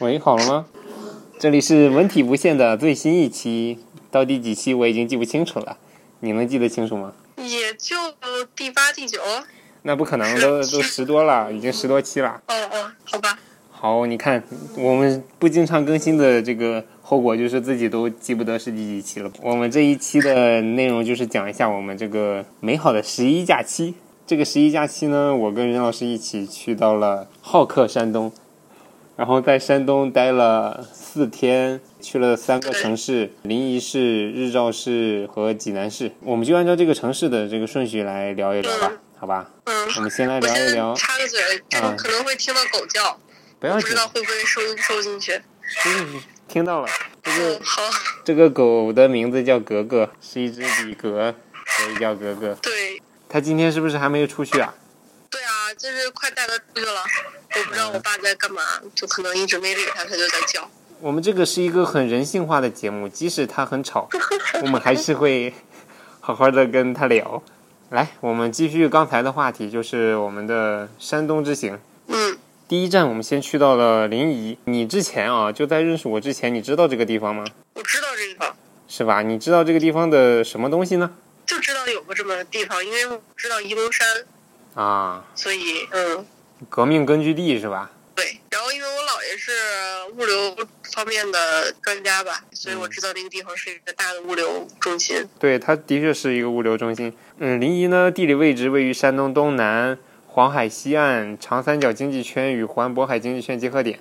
喂，好了吗？这里是文体不限的最新一期，到第几期我已经记不清楚了，你能记得清楚吗？也就第八、第九。那不可能，都都十多了，已经十多期了。哦哦，好吧。好，你看我们不经常更新的这个后果就是自己都记不得是第几期了。我们这一期的内容就是讲一下我们这个美好的十一假期。这个十一假期呢，我跟任老师一起去到了好客山东，然后在山东待了四天，去了三个城市：临沂市、日照市和济南市。我们就按照这个城市的这个顺序来聊一聊吧，好吧？嗯。我们先来聊一聊。插个嘴，这个可能会听到狗叫，不要不知道会不会收收进去。收进去，听到了。这个好。这个狗的名字叫格格，是一只比格，所以叫格格。对。它今天是不是还没有出去啊？对啊，就是快带他出去了。我不知道我爸在干嘛，就可能一直没理他，他就在叫。我们这个是一个很人性化的节目，即使他很吵，我们还是会好好的跟他聊。来，我们继续刚才的话题，就是我们的山东之行。嗯。第一站，我们先去到了临沂。你之前啊，就在认识我之前，你知道这个地方吗？我知道这个地方。是吧？你知道这个地方的什么东西呢？就知道有个这么个地方，因为我知道沂蒙山啊，所以嗯，革命根据地是吧？对，然后因为我姥爷是物流方面的专家吧，所以我知道那个地方是一个大的物流中心。对，它的确是一个物流中心。嗯，临沂呢，地理位置位于山东东南，黄海西岸，长三角经济圈与环渤海经济圈结合点。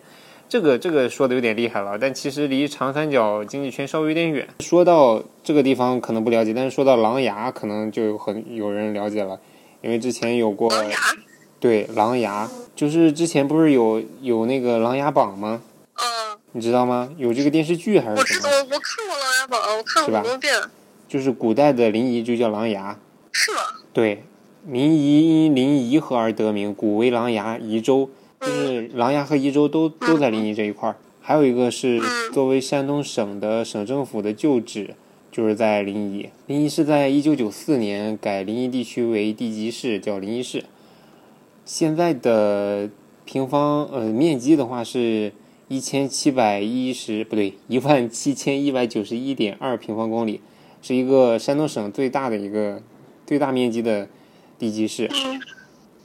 这个这个说的有点厉害了，但其实离长三角经济圈稍微有点远。说到这个地方可能不了解，但是说到琅琊可能就有很有人了解了，因为之前有过。对，琅琊就是之前不是有有那个《琅琊榜》吗？嗯。你知道吗？有这个电视剧还是什么？我知道，我看过《琅琊榜》，我看过很多遍。就是古代的临沂就叫琅琊。是吗？对，临沂因临沂河而得名，古为琅琊沂州。就是琅琊和沂州都都在临沂这一块儿，还有一个是作为山东省的省政府的旧址，就是在临沂。临沂是在一九九四年改临沂地区为地级市，叫临沂市。现在的平方呃面积的话是一千七百一十不对一万七千一百九十一点二平方公里，是一个山东省最大的一个最大面积的地级市。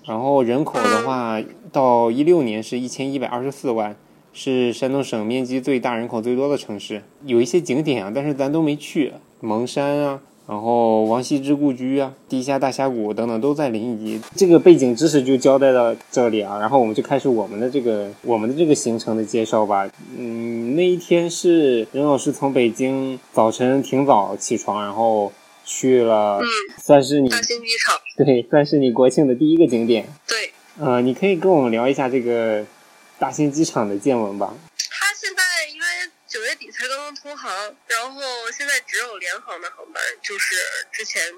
然后人口的话，到一六年是一千一百二十四万，是山东省面积最大、人口最多的城市。有一些景点啊，但是咱都没去，蒙山啊，然后王羲之故居啊，地下大峡谷等等都在临沂。这个背景知识就交代到这里啊，然后我们就开始我们的这个我们的这个行程的介绍吧。嗯，那一天是任老师从北京早晨挺早起床，然后。去了，算是你大兴机场，对，算是你国庆的第一个景点。对，呃，你可以跟我们聊一下这个大兴机场的见闻吧。它现在因为九月底才刚刚通航，然后现在只有联航的航班，就是之前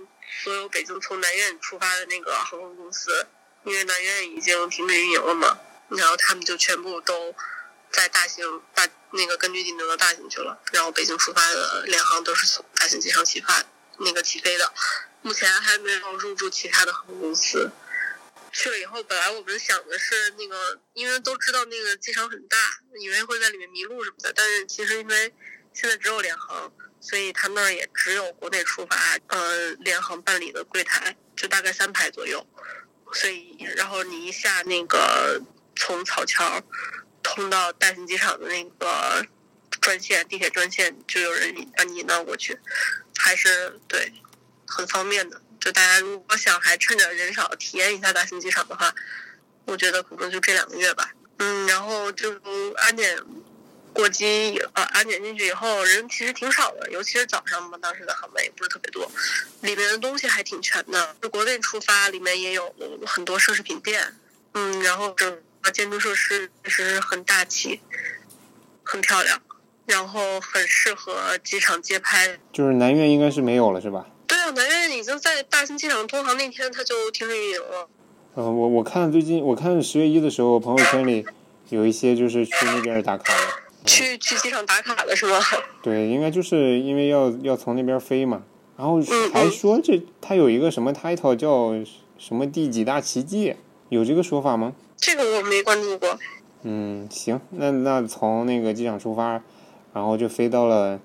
所有北京从南苑出发的那个航空公司，因为南苑已经停止运营了嘛，然后他们就全部都在大兴大那个根据地挪到大兴去了，然后北京出发的联航都是从大兴机场起发。那个起飞的，目前还没有入驻其他的航空公司。去了以后，本来我们想的是那个，因为都知道那个机场很大，以为会在里面迷路什么的。但是其实因为现在只有联航，所以他那儿也只有国内出发，呃，联航办理的柜台就大概三排左右。所以，然后你一下那个从草桥通到大兴机场的那个专线，地铁专线，就有人把你引导过去。还是对，很方便的。就大家如果想还趁着人少体验一下大兴机场的话，我觉得可能就这两个月吧。嗯，然后就安检过机，呃，安检进去以后人其实挺少的，尤其是早上嘛，当时的航班也不是特别多，里面的东西还挺全的。就国内出发，里面也有很多奢侈品店，嗯，然后整个建筑设施其实很大气，很漂亮。然后很适合机场街拍，就是南苑应该是没有了，是吧？南苑已经在大兴机场通航那天它就停止运营了。嗯，我我看最近我看十月一的时候，朋友圈里有一些就是去那边打卡的。去去机场打卡的是吗？对，应该就是因为要要从那边飞嘛，然后还说这他有一个什么 title 叫什么第几大奇迹，有这个说法吗？这个我没关注过。嗯，行，那那从那个机场出发，然后就飞到了，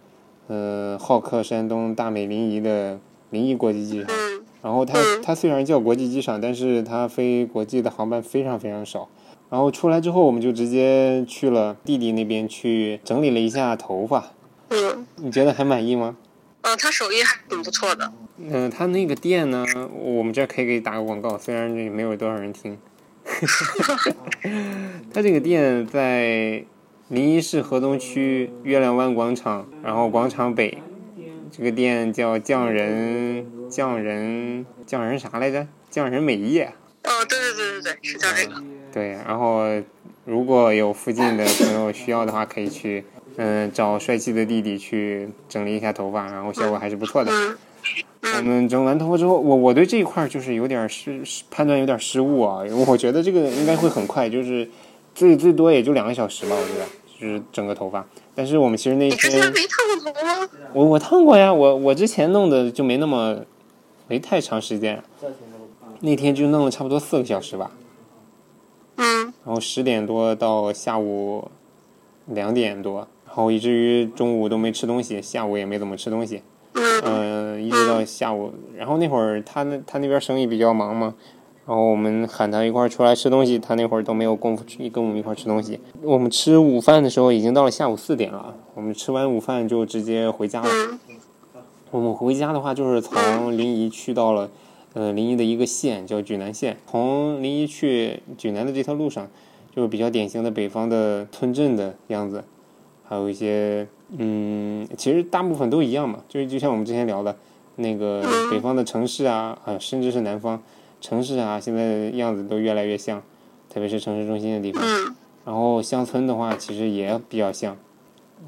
呃，好客山东大美临沂的临沂国际机场。嗯然后它嗯它虽然叫国际机场，但是它飞国际的航班非常非常少。然后出来之后，我们就直接去了弟弟那边去整理了一下头发。嗯，你觉得还满意吗？嗯，他手艺还挺不错的。嗯、他那个店呢，我们这儿可以给你打个广告，虽然这没有多少人听。他这个店在临沂市河东区月亮湾广场，然后广场北。这个店叫匠人匠人匠人啥来着？匠人美业。哦，对对对对对，是叫这个。对，然后如果有附近的朋友需要的话，可以去嗯找帅气的弟弟去整理一下头发，然后效果还是不错的。嗯我们整完头发之后，我我对这一块儿就是有点失失判断有点失误啊，我觉得这个应该会很快，就是最最多也就两个小时吧，我觉得就是整个头发。但是我们其实那天没烫过头吗？我我烫过呀，我我之前弄的就没那么没太长时间，那天就弄了差不多四个小时吧。嗯然后十点多到下午两点多，然后以至于中午都没吃东西，下午也没怎么吃东西，嗯嗯、一直到下午。然后那会儿他那他那边生意比较忙嘛，然后我们喊他一块儿出来吃东西，他那会儿都没有功夫吃跟我们一块儿吃东西。我们吃午饭的时候已经到了下午四点了，我们吃完午饭就直接回家了。我们回家的话，就是从临沂去到了，呃，临沂的一个县叫莒南县。从临沂去莒南的这条路上，就是比较典型的北方的村镇的样子，还有一些，嗯，其实大部分都一样嘛，就是就像我们之前聊的，那个北方的城市啊，啊，甚至是南方城市啊，现在的样子都越来越像，特别是城市中心的地方。嗯然后乡村的话，其实也比较像，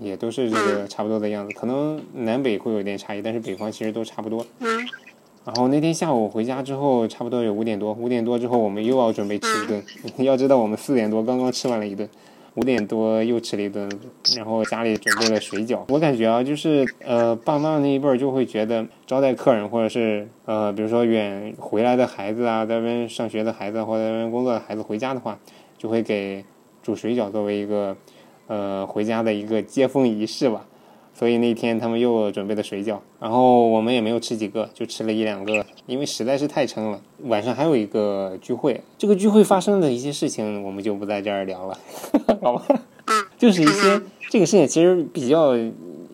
也都是这个差不多的样子。可能南北会有点差异，但是北方其实都差不多。嗯然后那天下午回家之后，差不多有五点多，五点多之后我们又要准备吃一顿。要知道我们四点多刚刚吃完了一顿，五点多又吃了一顿，然后家里准备了水饺。我感觉啊，就是呃，爸妈那一辈儿就会觉得招待客人，或者是呃，比如说远回来的孩子啊，在外面上学的孩子或者在外面工作的孩子回家的话，就会给煮水饺作为一个呃回家的一个接风仪式吧。所以那天他们又准备了水饺，然后我们也没有吃几个，就吃了一两个，因为实在是太撑了。晚上还有一个聚会，这个聚会发生的一些事情我们就不在这儿聊了，好吧？就是一些这个事情其实比较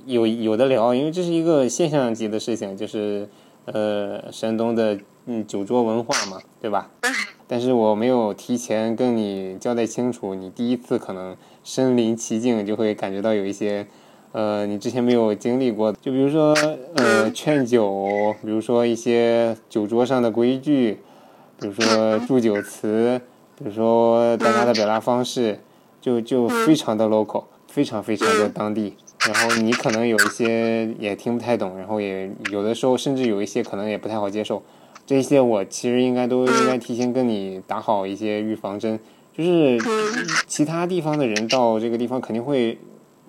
有有的聊，因为这是一个现象级的事情，就是呃山东的嗯酒桌文化嘛，对吧？但是我没有提前跟你交代清楚，你第一次可能身临其境，就会感觉到有一些，呃，你之前没有经历过，就比如说，呃，劝酒，比如说一些酒桌上的规矩，比如说祝酒词，比如说大家的表达方式，就就非常的 local，非常非常的当地。然后你可能有一些也听不太懂，然后也有的时候甚至有一些可能也不太好接受。这些我其实应该都应该提前跟你打好一些预防针，就是其他地方的人到这个地方肯定会，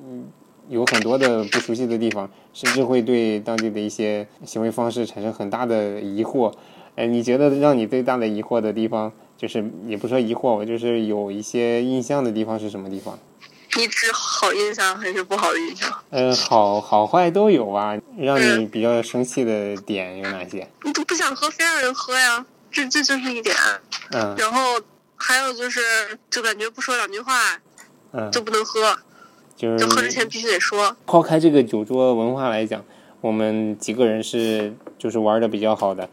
嗯，有很多的不熟悉的地方，甚至会对当地的一些行为方式产生很大的疑惑。哎，你觉得让你最大的疑惑的地方，就是也不说疑惑我，就是有一些印象的地方是什么地方？你指好印象还是不好的印象？嗯，好好坏都有啊。让你比较生气的点有哪些？你都不想喝，非让人喝呀，这这就是一点。嗯然后还有就是，就感觉不说两句话嗯，就不能喝，就是就喝之前必须得说。抛开这个酒桌文化来讲，我们几个人是就是玩的比较好的，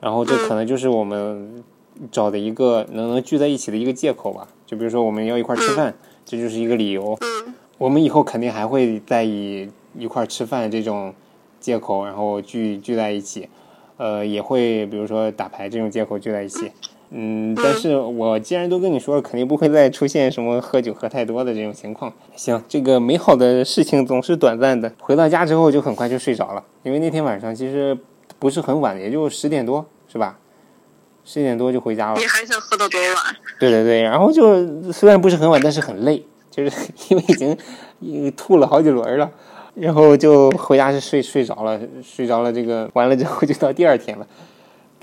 然后这可能就是我们找的一个能能聚在一起的一个借口吧。就比如说我们要一块吃饭，这就是一个理由。嗯我们以后肯定还会再以一块吃饭这种借口，然后聚聚在一起，呃，也会比如说打牌这种借口聚在一起。嗯，但是我既然都跟你说了，肯定不会再出现什么喝酒喝太多的这种情况。行，这个美好的事情总是短暂的。回到家之后就很快就睡着了，因为那天晚上其实不是很晚，也就十点多，是吧？十点多就回家了你。还想喝到多晚？对对对，然后就虽然不是很晚，但是很累，就是 因为已经呃吐了好几轮了，然后就回家是睡睡着了，睡着了。这个完了之后就到第二天了。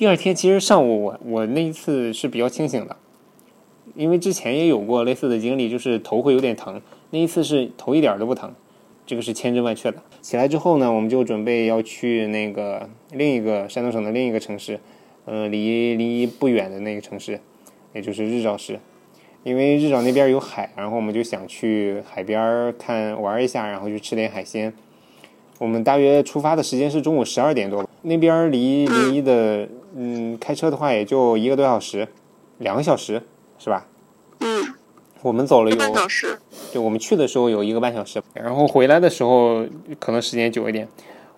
第二天其实上午我我那一次是比较清醒的，因为之前也有过类似的经历，就是头会有点疼。那一次是头一点都不疼，这个是千真万确的。起来之后呢，我们就准备要去那个另一个山东省的另一个城市，呃，离离不远的那个城市，也就是日照市。因为日照那边有海，然后我们就想去海边看玩一下，然后去吃点海鲜。我们大约出发的时间是中午十二点多，那边离临沂的，嗯，开车的话也就一个多小时，两个小时是吧？嗯，我们走了有半小时。对，我们去的时候有一个半小时，然后回来的时候可能时间久一点。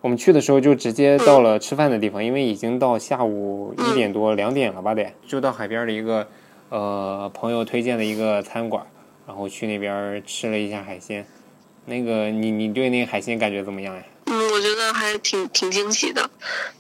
我们去的时候就直接到了吃饭的地方，因为已经到下午一点多、两点了吧得，就到海边的一个。呃，朋友推荐的一个餐馆，然后去那边吃了一下海鲜。那个，你你对那个海鲜感觉怎么样呀？觉得还挺挺惊喜的，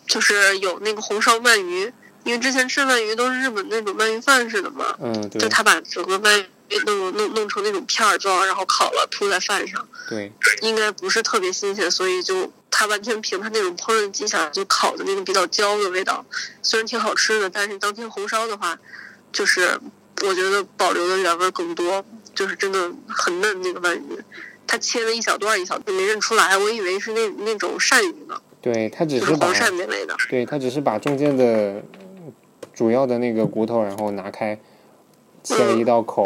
就是有那个红烧鳗鱼，因为之前吃鳗鱼都是日本那种鳗鱼饭似的嘛。嗯，对。就他把整个鳗鱼弄弄弄成那种片儿状，然后烤了铺在饭上。对。应该不是特别新鲜，所以就他完全凭他那种烹饪技巧，就烤的那个比较焦的味道，虽然挺好吃的，但是当天红烧的话。就是我觉得保留的原味更多，就是真的很嫩那个鳗鱼，它切了一小段一小段没认出来，我以为是那那种鳝鱼呢。对，它只是黄鳝那类的。对，他只是把中间的主要的那个骨头然后拿开，切了一道口，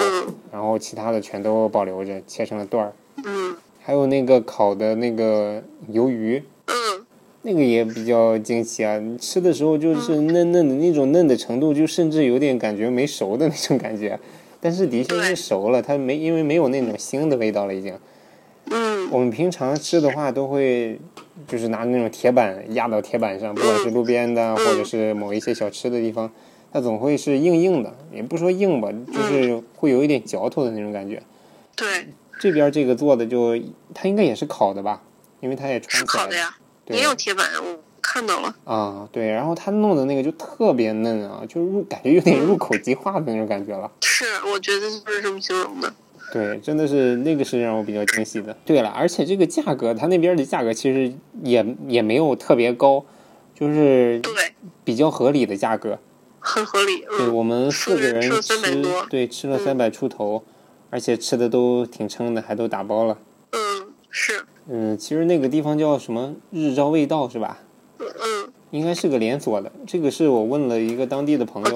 然后其他的全都保留着，切成了段儿。嗯。还有那个烤的那个鱿鱼。嗯那个也比较惊奇啊！吃的时候就是嫩嫩的那种嫩的程度，就甚至有点感觉没熟的那种感觉，但是的确是熟了，它没因为没有那种腥的味道了已经。嗯。我们平常吃的话都会就是拿那种铁板压到铁板上，不管是路边的或者是某一些小吃的地方，它总会是硬硬的，也不说硬吧，就是会有一点嚼头的那种感觉。对。这边这个做的就它应该也是烤的吧，因为它也穿烤的呀。也有铁板，我看到了。啊，对，然后他弄的那个就特别嫩啊，就入感觉有点入口即化的那种感觉了。是，我觉得就是这么形容的。对，真的是那个是让我比较惊喜的。对了，而且这个价格，他那边的价格其实也也没有特别高，就是对比较合理的价格，很合理。对我们四个人吃，对，吃了三百出头，而且吃的都挺撑的，还都打包了。嗯，是。嗯，其实那个地方叫什么日照味道是吧？嗯，应该是个连锁的。这个是我问了一个当地的朋友，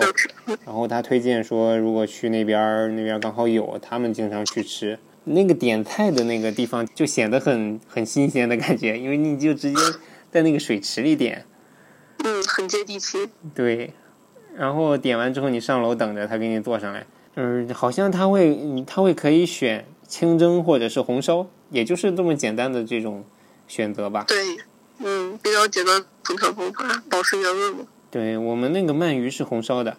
然后他推荐说，如果去那边，那边刚好有，他们经常去吃。那个点菜的那个地方就显得很很新鲜的感觉，因为你就直接在那个水池里点。嗯，很接地气。对，然后点完之后，你上楼等着他给你做上来。嗯，好像他会，他会可以选清蒸或者是红烧。也就是这么简单的这种选择吧。对，嗯，比较简单烹调方法，保持原味嘛。对我们那个鳗鱼是红烧的，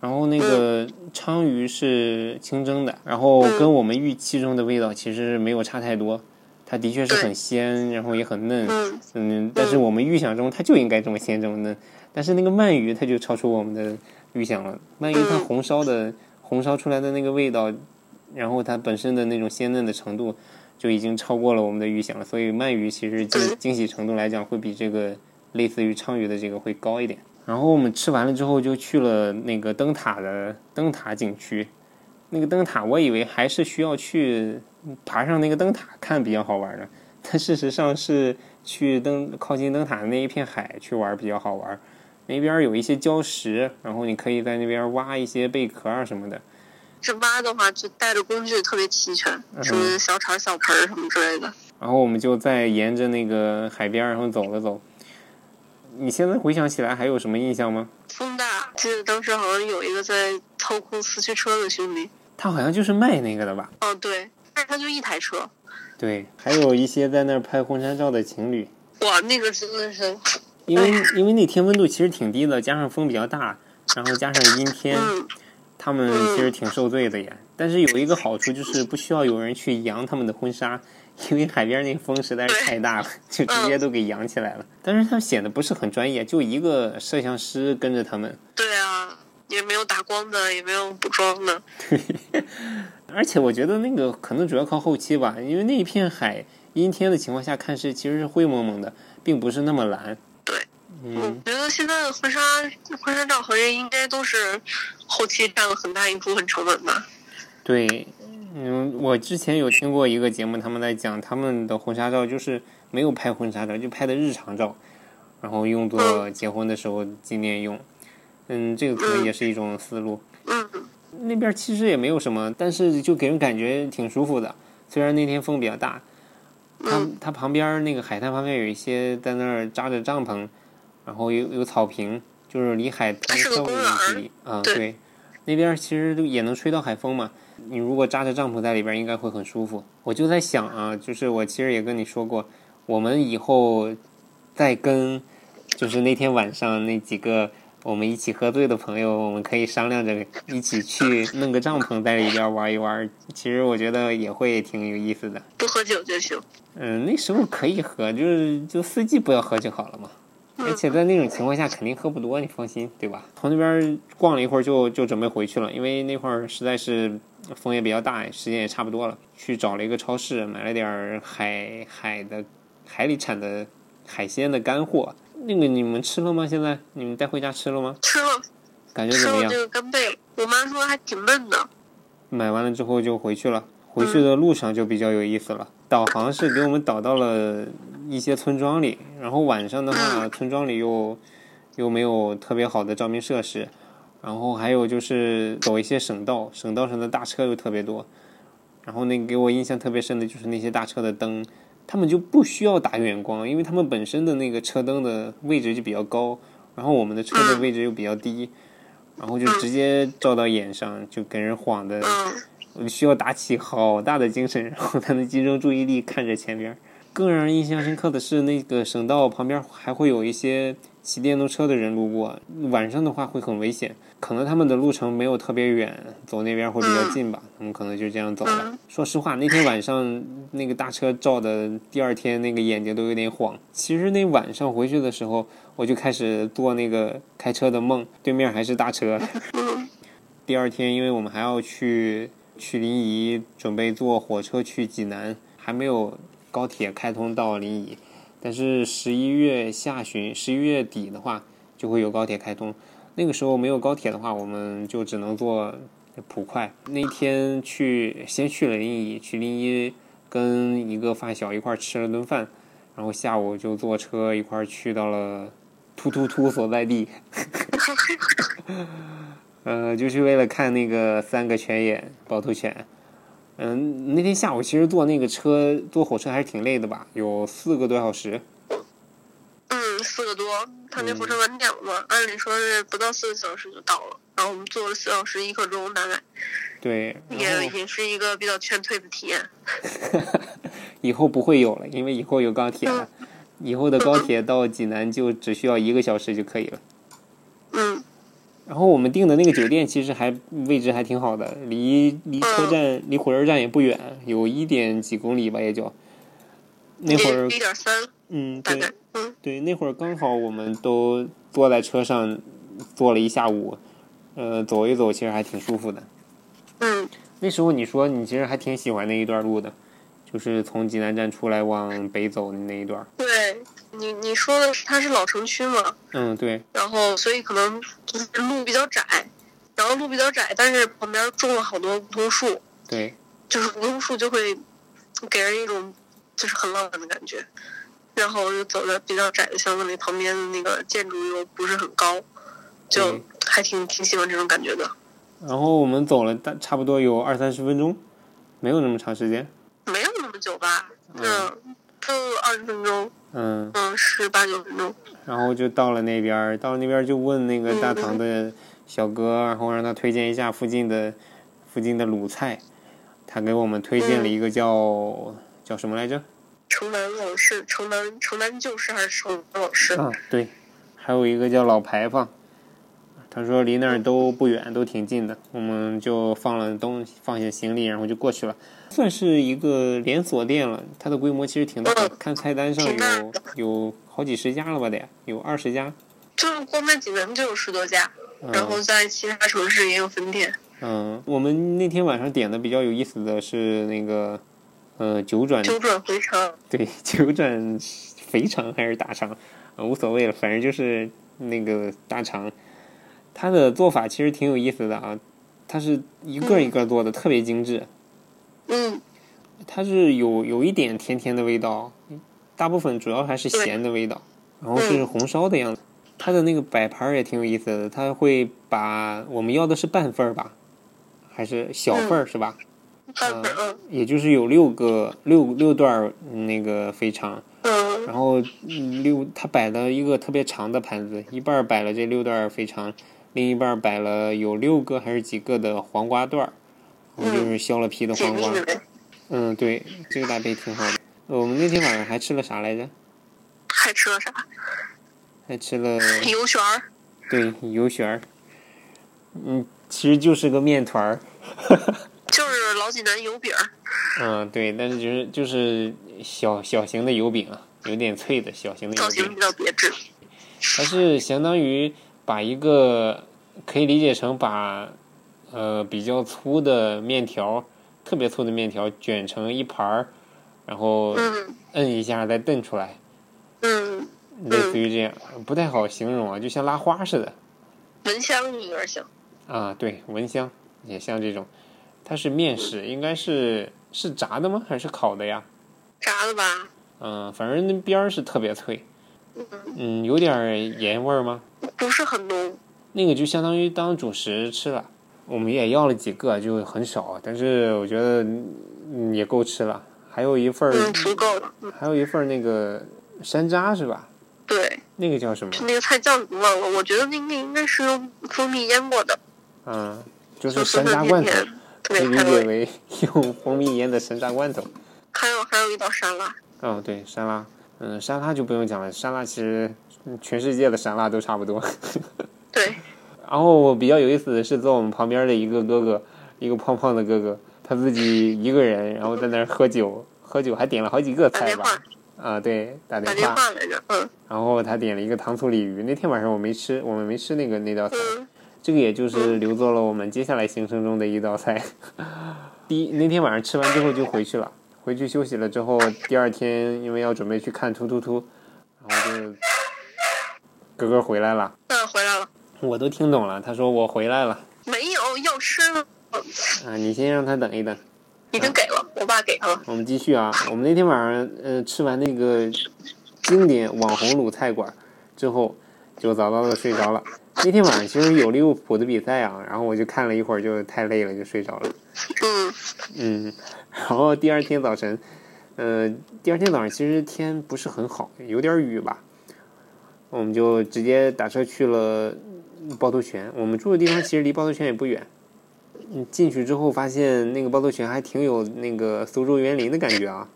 然后那个鲳鱼是清蒸的，然后跟我们预期中的味道其实没有差太多。它的确是很鲜，然后也很嫩，嗯，但是我们预想中它就应该这么鲜这么嫩，但是那个鳗鱼它就超出我们的预想了。鳗鱼它红烧的红烧出来的那个味道，然后它本身的那种鲜嫩的程度。就已经超过了我们的预想了，所以鳗鱼其实惊惊喜程度来讲，会比这个类似于鲳鱼的这个会高一点。然后我们吃完了之后，就去了那个灯塔的灯塔景区。那个灯塔，我以为还是需要去爬上那个灯塔看比较好玩的，但事实上是去灯靠近灯塔的那一片海去玩比较好玩。那边有一些礁石，然后你可以在那边挖一些贝壳啊什么的。这挖的话，就带着工具特别齐全，什么小铲、小盆儿什么之类的。然后我们就在沿着那个海边，然后走了走。你现在回想起来，还有什么印象吗？风大，记得当时好像有一个在操控四驱车的兄弟。他好像就是卖那个的吧？哦，对，但是他就一台车。对，还有一些在那儿拍婚纱照的情侣。哇，那个真的是。因为因为那天温度其实挺低的，加上风比较大，然后加上阴天。他们其实挺受罪的呀，但是有一个好处就是不需要有人去扬他们的婚纱，因为海边那个风实在是太大了，就直接都给扬起来了。但是他们显得不是很专业，就一个摄像师跟着他们。对啊，也没有打光的，也没有补妆的。对 而且我觉得那个可能主要靠后期吧，因为那一片海阴天的情况下看是其实是灰蒙蒙的，并不是那么蓝。对，我嗯，觉得现在的婚纱婚纱照行业应该都是后期占了很大一部分成本吧。对，嗯，我之前有听过一个节目，他们在讲他们的婚纱照就是没有拍婚纱照，就拍的日常照，然后用作结婚的时候纪念用。嗯，这个可能也是一种思路。嗯那边其实也没有什么，但是就给人感觉挺舒服的。虽然那天风比较大，它嗯它旁边那个海滩旁边有一些在那儿扎着帐篷，然后有有草坪，就是离海滩稍微有公园儿距离啊。对对，那边其实都也能吹到海风嘛。你如果扎着帐篷在里边，应该会很舒服。我就在想啊，就是我其实也跟你说过，我们以后再跟就是那天晚上那几个我们一起喝醉的朋友，我们可以商量着一起去弄个帐篷在里边玩一玩。其实我觉得也会挺有意思的。不喝酒就行。嗯，那时候可以喝，就是就四季不要喝就好了嘛。而嗯且在那种情况下肯定喝不多，你放心，对吧？从那边逛了一会儿就就准备回去了，因为那会儿实在是风也比较大，时间也差不多了。去找了一个超市，买了点儿海海的海里产的海鲜的干货。那个你们吃了吗？现在你们带回家吃了吗？吃了感觉怎么样吃了这？个干贝，我妈说还挺嫩的。买完了之后就回去了。回去的路上就比较有意思了，导航是给我们导到了一些村庄里，然后晚上的话，村庄里又又没有特别好的照明设施，然后还有就是走一些省道，省道上的大车又特别多，然后那给我印象特别深的就是那些大车的灯，他们就不需要打远光，因为他们本身的那个车灯的位置就比较高，然后我们的车的位置又比较低，然后就直接照到眼上，就给人晃的。嗯我需要打起好大的精神，然后才能集中注意力看着前边儿。更让人印象深刻的是，那个省道旁边还会有一些骑电动车的人路过，晚上的话会很危险。可能他们的路程没有特别远，走那边会比较近吧，他们可能就这样走了。说实话，那天晚上那个大车照的，第二天那个眼睛都有点晃。其实那晚上回去的时候，我就开始做那个开车的梦，对面还是大车。嗯 第二天，因为我们还要去去临沂，准备坐火车去济南，还没有高铁开通到临沂。但是十一月下旬、十一月底的话，就会有高铁开通。那个时候没有高铁的话，我们就只能坐普快。那天去，先去了临沂，去临沂跟一个发小一块吃了顿饭，然后下午就坐车一块去到了突突突所在地。呃，就是为了看那个三个泉眼趵突泉。嗯，那天下午其实坐那个车，坐火车还是挺累的吧，有四个多小时。嗯，四个多，他那火车晚点了嘛，按理说是不到四个小时就到了，然后我们坐了四小时一刻钟，大概对，也也是一个比较劝退的体验。以后不会有了，因为以后有高铁了。以后的高铁到济南就只需要一个小时就可以了。嗯然后我们订的那个酒店其实还位置还挺好的，离离车站、离火车站也不远，有一点几公里吧，也就。那会儿一，点三嗯，对嗯对，那会儿刚好我们都坐在车上坐了一下午，呃，走一走其实还挺舒服的。嗯那时候你说你其实还挺喜欢那一段路的，就是从济南站出来往北走的那一段。对你你说的是它是老城区嘛，嗯，对，然后所以可能就是路比较窄，然后路比较窄，但是旁边种了好多梧桐树，对，就是梧桐树就会给人一种就是很浪漫的感觉。然后就走在比较窄的巷子里，旁边的那个建筑又不是很高，就还挺挺喜欢这种感觉的。然后我们走了大差不多有二三十分钟，没有那么长时间。没有那么久吧？嗯嗯，就二十分钟，嗯，嗯，十八九分钟。然后就到了那边儿，到了那边儿就问那个大堂的小哥，然后让他推荐一下附近的附近的鲁菜。他给我们推荐了一个叫、叫什么来着？城南往事，城南城南旧事还是城南往事？啊，对，还有一个叫老牌坊。他说离那儿都不远，都挺近的，我们就放了东放下行李，然后就过去了。算是一个连锁店了，它的规模其实挺大的，看菜单上有有好几十家了吧得，有二十家。就光在济南就有十多家，然后嗯在其他城市也有分店。嗯，我们那天晚上点的比较有意思的是那个呃九转九转回肠，对 九转肥肠还是大肠，无所谓了，反正就是那个大肠。它的做法其实挺有意思的啊，它是一个一个做的，特别精致。嗯。它是有有一点甜甜的味道，大部分主要还是咸的味道，然后是红烧的样子。它的那个摆盘儿也挺有意思的，它会把我们要的是半份儿吧，还是小份儿、是吧？嗯。也就是有六个六六段儿那个肥肠，嗯。然后嗯六它摆了一个特别长的盘子，一半儿摆了这六段儿肥肠，另一半儿摆了有六个还是几个的黄瓜段儿，就是削了皮的黄瓜。嗯，对，这个搭配挺好的。我们那天晚上还吃了啥来着？还吃了啥？还吃了 油旋儿。对油旋儿，嗯，其实就是个面团儿。就是老济南油饼儿，嗯，对，但是就是就是小小型的油饼啊，有点脆的小型的油饼造型比。较别致。它是相当于把一个可以理解成把呃比较粗的面条，特别粗的面条卷成一盘儿，然后嗯摁一下再蹬出来，嗯，类似于这样，不太好形容啊，就像拉花似的蚊香有点像。啊，对，蚊香也像这种，它是面食，应该是是炸的吗？还是烤的呀？炸的吧？嗯，反正那边儿是特别脆，嗯，嗯，有点儿盐味儿吗？不是很浓。那个就相当于当主食吃了，我们也要了几个，就很少，但是我觉得嗯也够吃了。还有一份儿，嗯，足够了。嗯，还有一份儿那个山楂是吧？对，那个叫什么？那个菜叫忘了，我觉得那个应该是用蜂蜜腌过的，嗯，就就是山楂罐头，可以理。解为 用蜂蜜腌的山楂罐头。还有还有一道沙拉，哦，对，沙拉，嗯，沙拉就不用讲了，沙拉其实嗯全世界的沙拉都差不多。对，然后我比较有意思的是，坐我们旁边的一个哥哥，一个胖胖的哥哥，他自己一个人，然后在那儿喝酒，喝酒还点了好几个菜吧打电话。啊，对，打打电电话，话来着，嗯然后他点了一个糖醋鲤鱼。那天晚上我没吃，我们没吃那个那道菜，嗯这个也就是留作了我们接下来行程中的一道菜。第一那天晚上吃完之后就回去了，回去休息了之后，第二天因为要准备去看突突突，然后就哥哥回来了，嗯，回来了，我都听懂了，他说我回来了。没有要吃了，啊，你先让他等一等，已经给了，我爸给他了，我们继续啊。我们那天晚上呃吃完那个经典网红鲁菜馆之后，就早早的睡着了。那天晚上其实有利物浦的比赛啊，然后我就看了一会儿，就太累了，就睡着了。嗯嗯，然后第二天早晨，呃，第二天早上其实天不是很好，有点雨吧。我们就直接打车去了趵突泉。我们住的地方其实离趵突泉也不远。嗯，进去之后发现那个趵突泉还挺有那个苏州园林的感觉啊，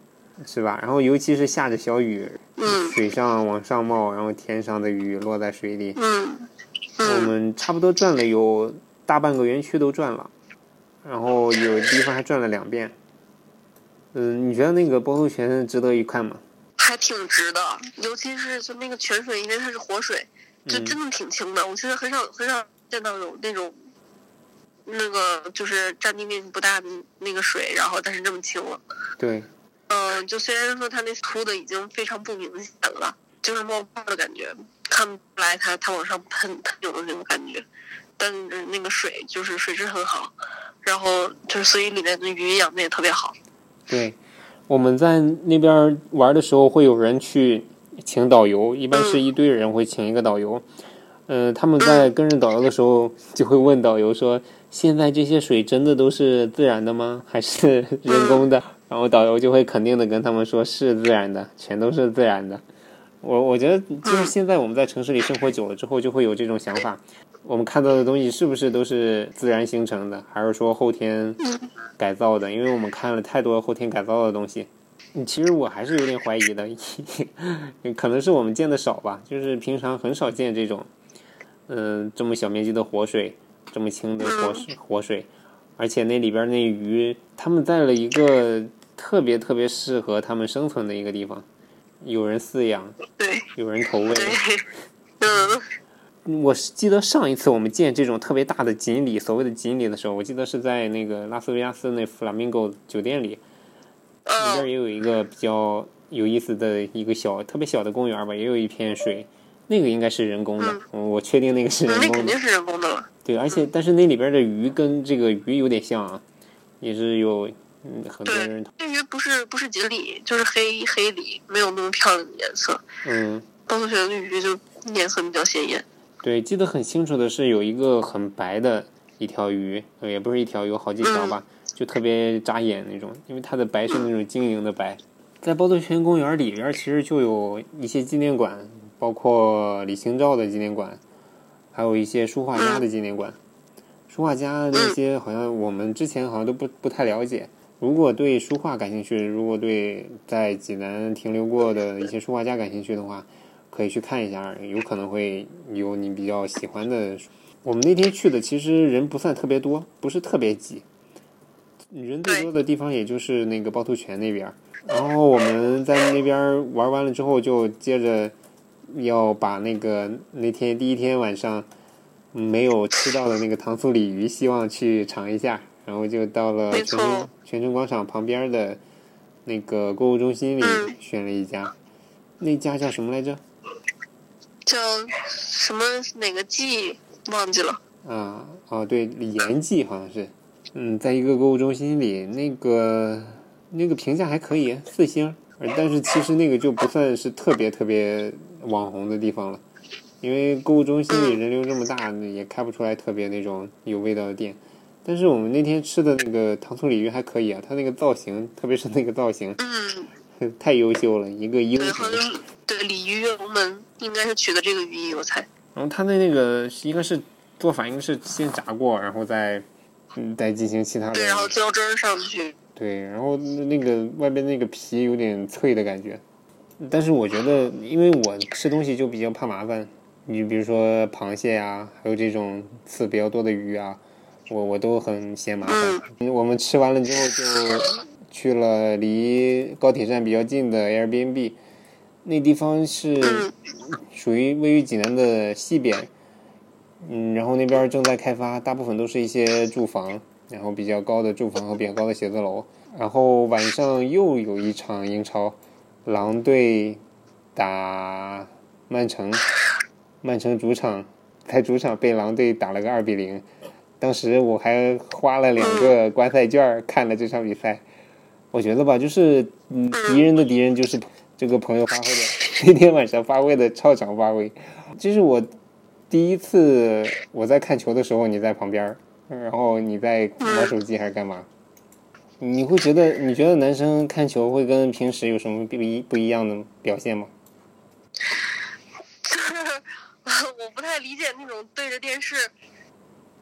是吧？然后尤其是下着小雨，嗯水上往上冒，然后天上的雨落在水里。嗯我嗯，们差不多转了有大半个园区都转了，然后有地方还转了两遍。嗯，你觉得那个趵突泉值得一看吗？还挺值的，尤其是就那个泉水，因为它是活水，就嗯真的挺清的。我现在很少很少见到有那种，那个就是占地面积不大的那个水，然后但是这么清了。对，嗯，就虽然说它那凸的已经非常不明显了，就是冒泡的感觉，看不出来它它往上喷喷涌的那种感觉，但是那个水就是水质很好，然后就是所以里面的鱼养的也特别好。对，我们在那边玩的时候，会有人去请导游，一般是一堆人会请一个导游。嗯、他们在跟着导游的时候，就会问导游说：“现在这些水真的都是自然的吗？还是 人工的？”然后导游就会肯定的跟他们说：“是自然的，全都是自然的。”我我觉得就是现在我们在城市里生活久了之后，就会有这种想法：我们看到的东西是不是都是自然形成的，还是说后天改造的？因为我们看了太多后天改造的东西。嗯，其实我还是有点怀疑的，可能是我们见的少吧，就是平常很少见这种，嗯、这么小面积的活水，这么清的活水活水，而且那里边那鱼，他们在了一个特别特别适合他们生存的一个地方，有人饲养，对有人投喂。嗯我是记得上一次我们见这种特别大的锦鲤，所谓的锦鲤的时候，我记得是在那个拉斯维加斯那 Flamingo 酒店里，那边也有一个比较有意思的一个小、特别小的公园吧，也有一片水，那个应该是人工的，嗯我确定那个是人工的那肯定。是人工的了。对，而且但是那里边的鱼跟这个鱼有点像啊，也是有嗯很多人这鱼不是不是锦鲤，就是黑黑鲤，没有那么漂亮的颜色。嗯。趵突泉的鱼就颜色比较鲜艳。对，记得很清楚的是有一个很白的一条鱼，呃也不是一条，有好几条吧，就特别扎眼那种，因为它的白是那种晶莹的白。在趵突泉公园里边，其实就有一些纪念馆，包括李清照的纪念馆，还有一些书画家的纪念馆。书画家那些好像我们之前好像都不不太了解。如果对书画感兴趣，如果对在济南停留过的一些书画家感兴趣的话，可以去看一下，有可能会有你比较喜欢的。我们那天去的其实人不算特别多，不是特别挤，人最多的地方也就是那个趵突泉那边。然后我们在那边玩完了之后，就接着要把那个那天第一天晚上没有吃到的那个糖醋鲤鱼，希望去尝一下。然后就到了没泉城泉城广场旁边的那个购物中心里嗯选了一家，那家叫什么来着？叫什么哪个记忘记了？啊，哦，对，延记好像是，嗯，在一个购物中心里，那个那个评价还可以，四星，呃但是其实那个就不算是特别特别网红的地方了，因为购物中心里人流这么大，也开不出来特别那种有味道的店。但是我们那天吃的那个糖醋鲤鱼还可以啊，它那个造型，特别是那个造型，嗯，太优秀了，一个。像是对鲤鱼跃龙门应该是取的这个寓意，我猜。然后它的那个应该是做法，应该是先炸过，然后再嗯再进行其他的。对，然后浇汁儿上去。对，然后那个外边那个皮有点脆的感觉，但是我觉得，因为我吃东西就比较怕麻烦，你比如说螃蟹呀、还有这种刺比较多的鱼啊，我我都很嫌麻烦。我们吃完了之后就去了离高铁站比较近的 Airbnb，那地方是嗯属于位于济南的西边，嗯，然后那边正在开发，大部分都是一些住房，然后比较高的住房和比较高的写字楼。然后晚上又有一场英超，狼队打曼城，曼城主场在主场被狼队打了个二比零。当时我还花了两个观赛券看了这场比赛。我觉得吧，就是嗯，敌人的敌人就是这个朋友发挥的，那天晚上发挥的超常发挥。这是我第一次我在看球的时候，你在旁边，然后你在玩手机还是干嘛？你会觉得你觉得男生看球会跟平时有什么不一不一样的表现吗？就 是我不太理解那种对着电视，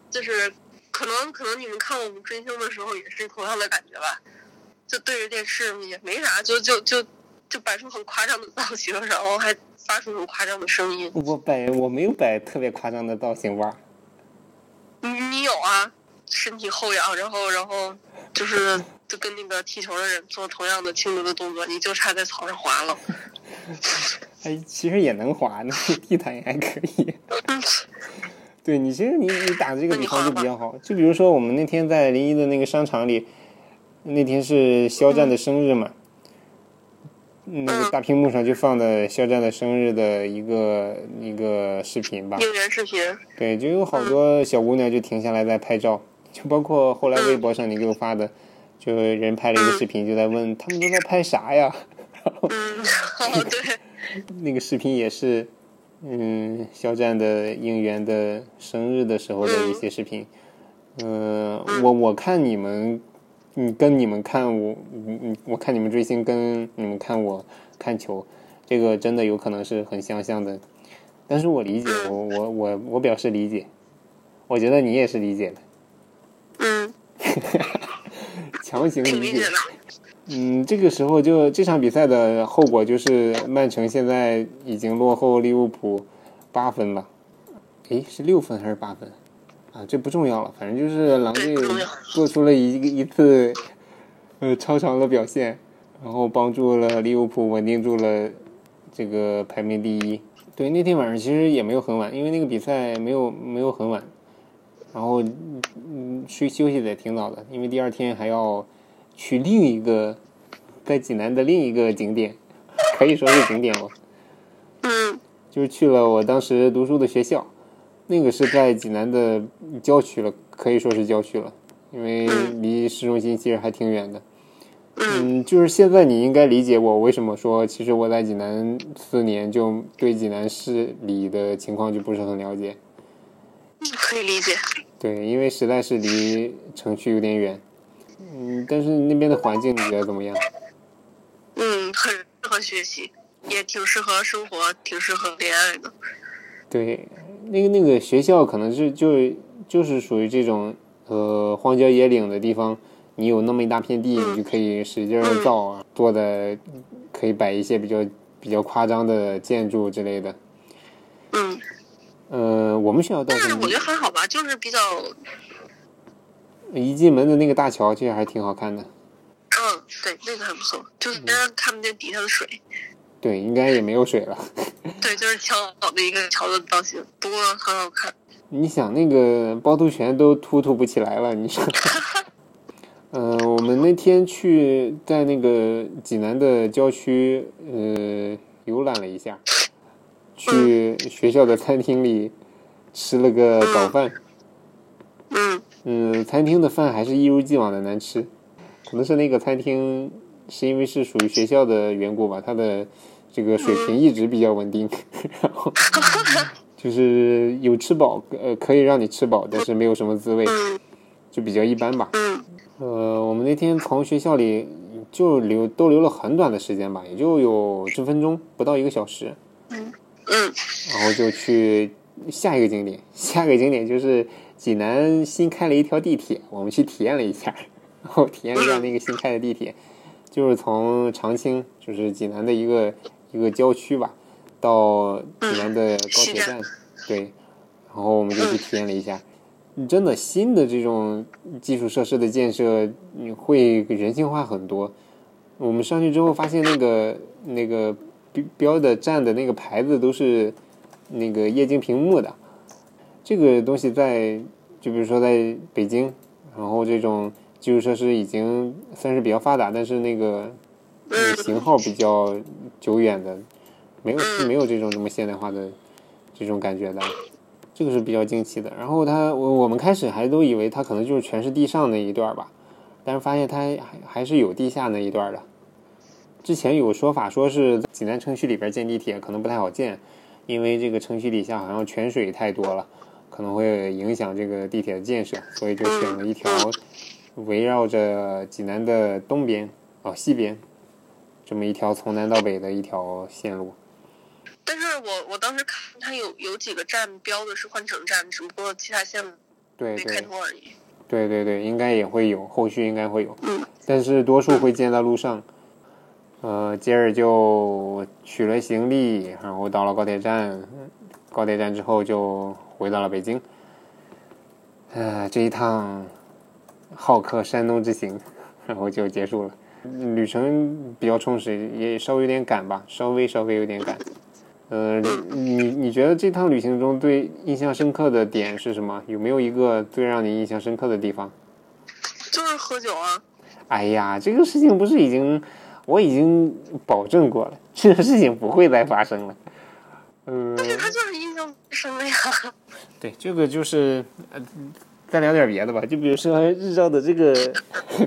就是可能可能你们看我们追星的时候也是同样的感觉吧，就对着电视也没啥，就就就就摆出很夸张的造型，然后还发出很夸张的声音。我摆我没有摆特别夸张的造型吧？你你有啊，身体后仰，然后然后就是就跟那个踢球的人做同样的轻柔的动作，你就差在草上滑了。哎，其实也能滑，那个地毯也还可以。对你，其实你你打这个比方就比较好。就比如说我们那天在临沂的那个商场里，那天是肖战的生日嘛，那个大屏幕上就放的肖战的生日的一个一个视频吧。应援视频，对，就有好多小姑娘就停下来在拍照，就包括后来微博上你给我发的，就人拍了一个视频，就在问他们都在拍啥呀？嗯，哦对，那个视频也是，嗯，肖战的应援的生日的时候的一些视频。嗯、我我看你们，你跟你们看我，嗯嗯，我看你们追星跟你们看我看球，这个真的有可能是很相像的。但是我理解，我我我我表示理解，我觉得你也是理解的，嗯，强行理解。嗯，这个时候就这场比赛的后果就是曼城现在已经落后利物浦八分了，诶，是六分还是八分？啊，这不重要了，反正就是狼队做出了一个一次呃超常的表现，然后帮助了利物浦稳定住了这个排名第一。对，那天晚上其实也没有很晚，因为那个比赛没有没有很晚，然后嗯睡休息的也挺早的，因为第二天还要去另一个在济南的另一个景点，可以说是景点了。嗯就是去了我当时读书的学校，那个是在济南的郊区了，可以说是郊区了，因为离市中心其实还挺远的。嗯嗯，就是现在你应该理解我为什么说，其实我在济南四年就对济南市里的情况就不是很了解。可以理解。对，因为实在是离城区有点远。嗯，但是那边的环境你觉得怎么样？嗯，很适合学习，也挺适合生活，挺适合恋爱的。对，那个那个学校可能是就就是属于这种呃荒郊野岭的地方，你有那么一大片地，你就可以使劲儿造啊，做的可以摆一些比较比较夸张的建筑之类的。嗯，呃，我们学校倒是但是我觉得还好吧，就是比较，一进门的那个大桥，其实还挺好看的。嗯，对，那个很不错，就是别人看不见底下的水。对，应该也没有水了。对，就是桥的一个桥的造型，不过很好看。你想那个趵突泉都突突不起来了，你说？嗯、我们那天去在那个济南的郊区，呃，游览了一下，去学校的餐厅里吃了个早饭。嗯嗯，餐厅的饭还是一如既往的难吃，可能是那个餐厅是因为是属于学校的缘故吧，他的这个水平一直比较稳定，然 后就是有吃饱，呃，可以让你吃饱，但是没有什么滋味，嗯就比较一般吧。嗯呃，我们那天从学校里就留逗留了很短的时间吧，也就有十分钟，不到一个小时，嗯然后就去下一个景点。下一个景点就是济南新开了一条地铁，我们去体验了一下，然后体验了一下那个新开的地铁，就是从长青，就是济南的一个一个郊区吧，到济南的高铁站，对，然后我们就去体验了一下。真的新的这种基础设施的建设，你会人性化很多。我们上去之后发现，那个那个标标的站的那个牌子都是那个液晶屏幕的。这个东西在就比如说在北京，然后这种基础设施已经算是比较发达，但是那个呃型号比较久远的，没有没有这种这么现代化的这种感觉的。这个是比较惊奇的。然后它，我我们开始还都以为它可能就是全是地上那一段吧，但是发现它还还是有地下那一段的。之前有说法说是济南城区里边建地铁可能不太好建，因为这个城区底下好像泉水太多了，可能会影响这个地铁的建设，所以就选了一条围绕着济南的东边哦西边这么一条从南到北的一条线路。但是我我当时看它有有几个站标的是换乘站，只不过其他线对对没开通而已。对对对，应该也会有，后续应该会有，嗯但是多数会建在路上。呃，接着就取了行李，然后到了高铁站，高铁站之后就回到了北京。呃，这一趟好客山东之行，然后就结束了。旅程比较充实，也稍微有点赶吧，稍微稍微有点赶。呃，你你觉得这趟旅行中最印象深刻的点是什么？有没有一个最让你印象深刻的地方？就是喝酒啊，哎呀，这个事情不是已经我已经保证过了，这个事情不会再发生了。嗯、但是他就是印象深了呀。对，这个就是呃，再聊点别的吧，就比如说 日照的这个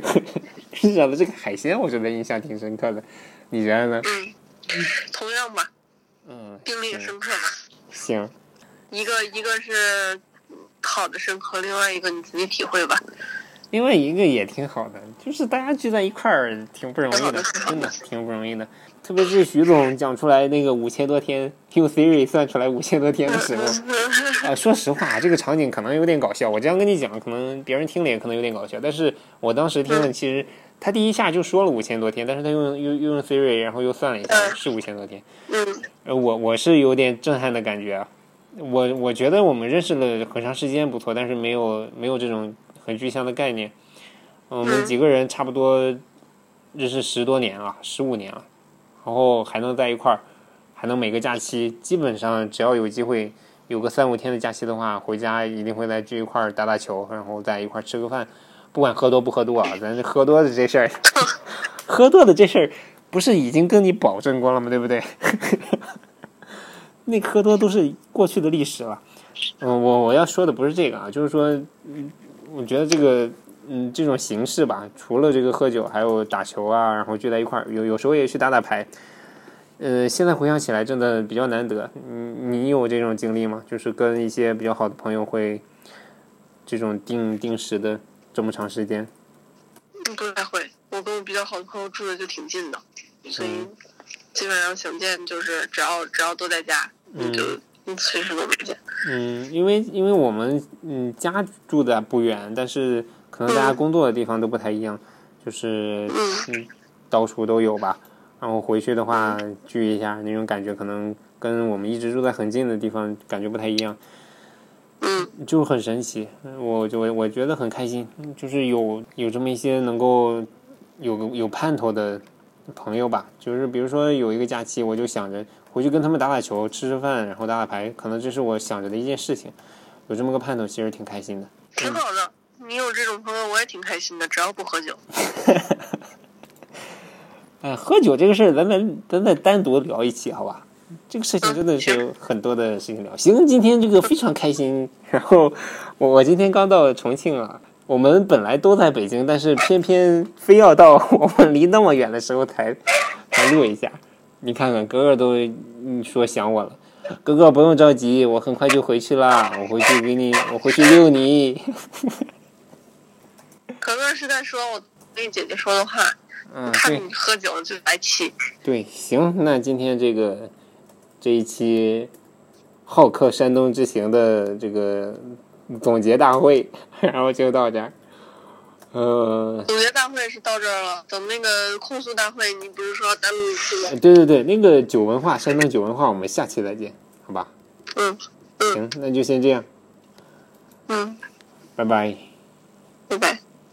日照的这个海鲜，我觉得印象挺深刻的，你觉得呢？嗯，同样吧，嗯，经历深刻吧。行，一个一个是好的深刻，另外一个你自己体会吧。另外一个也挺好的，就是大家聚在一块儿挺不容易的，真的挺不容易的。特别是徐总讲出来那个五千多天，用 Siri 算出来五千多天的时候，啊，说实话，这个场景可能有点搞笑。我这样跟你讲，可能别人听了也可能有点搞笑，但是我当时听了，其实他第一下就说了五千多天，但是他用又又用 Siri，然后又算了一下，是五千多天。嗯呃，我我是有点震撼的感觉啊。我我觉得我们认识了很长时间不错，但是没有没有这种很具象的概念。我们几个人差不多认识十多年了，十五年了，然后还能在一块儿，还能每个假期基本上只要有机会有个三五天的假期的话，回家一定会再聚一块儿打打球，然后在一块儿吃个饭，不管喝多不喝多啊，咱这喝多的这事儿 喝多的这事儿，不是已经跟你保证过了吗？对不对？那喝多都是过去的历史了。嗯，我我要说的不是这个啊，就是说，嗯，我觉得这个，嗯，这种形式吧，除了这个喝酒，还有打球啊，然后聚在一块儿，有有时候也去打打牌。呃，现在回想起来，真的比较难得。嗯，你有这种经历吗？就是跟一些比较好的朋友会这种定定时的这么长时间？不太会。我跟我比较好的朋友住的就挺近的，所以基本上想见就是只要只要都在家，嗯就你随时都能见。嗯，因为因为我们嗯家住的不远，但是可能大家工作的地方都不太一样，就是嗯到处都有吧。然后回去的话聚一下，那种感觉可能跟我们一直住在很近的地方感觉不太一样，嗯，就很神奇。我就我觉得很开心，就是有有这么一些能够有个有盼头的朋友吧。就是比如说有一个假期，我就想着回去跟他们打打球、吃吃饭，然后打打牌，可能这是我想着的一件事情。有这么个盼头，其实挺开心的。挺好的，你有这种朋友，我也挺开心的，只要不喝酒。哎，喝酒这个事儿，咱们咱再单独聊一期，好吧？这个事情真的是有很多的事情聊。行，今天这个非常开心。然后我我今天刚到重庆啊，我们本来都在北京，但是偏偏非要到 我们离那么远的时候才才录一下。你看看，哥哥都说想我了。哥哥不用着急，我很快就回去啦。我回去给你，我回去遛你。哥哥是在说我跟姐姐说的话。嗯，看你喝酒就来气。对，行，那今天这个这一期好客山东之行的这个总结大会，然后就到这儿。呃，总结大会是到这儿了，等那个控诉大会，你不是说单独去吗？对对对，那个酒文化，山东酒文化，我们下期再见，好吧？嗯嗯。行，那就先这样。嗯。拜拜。拜拜。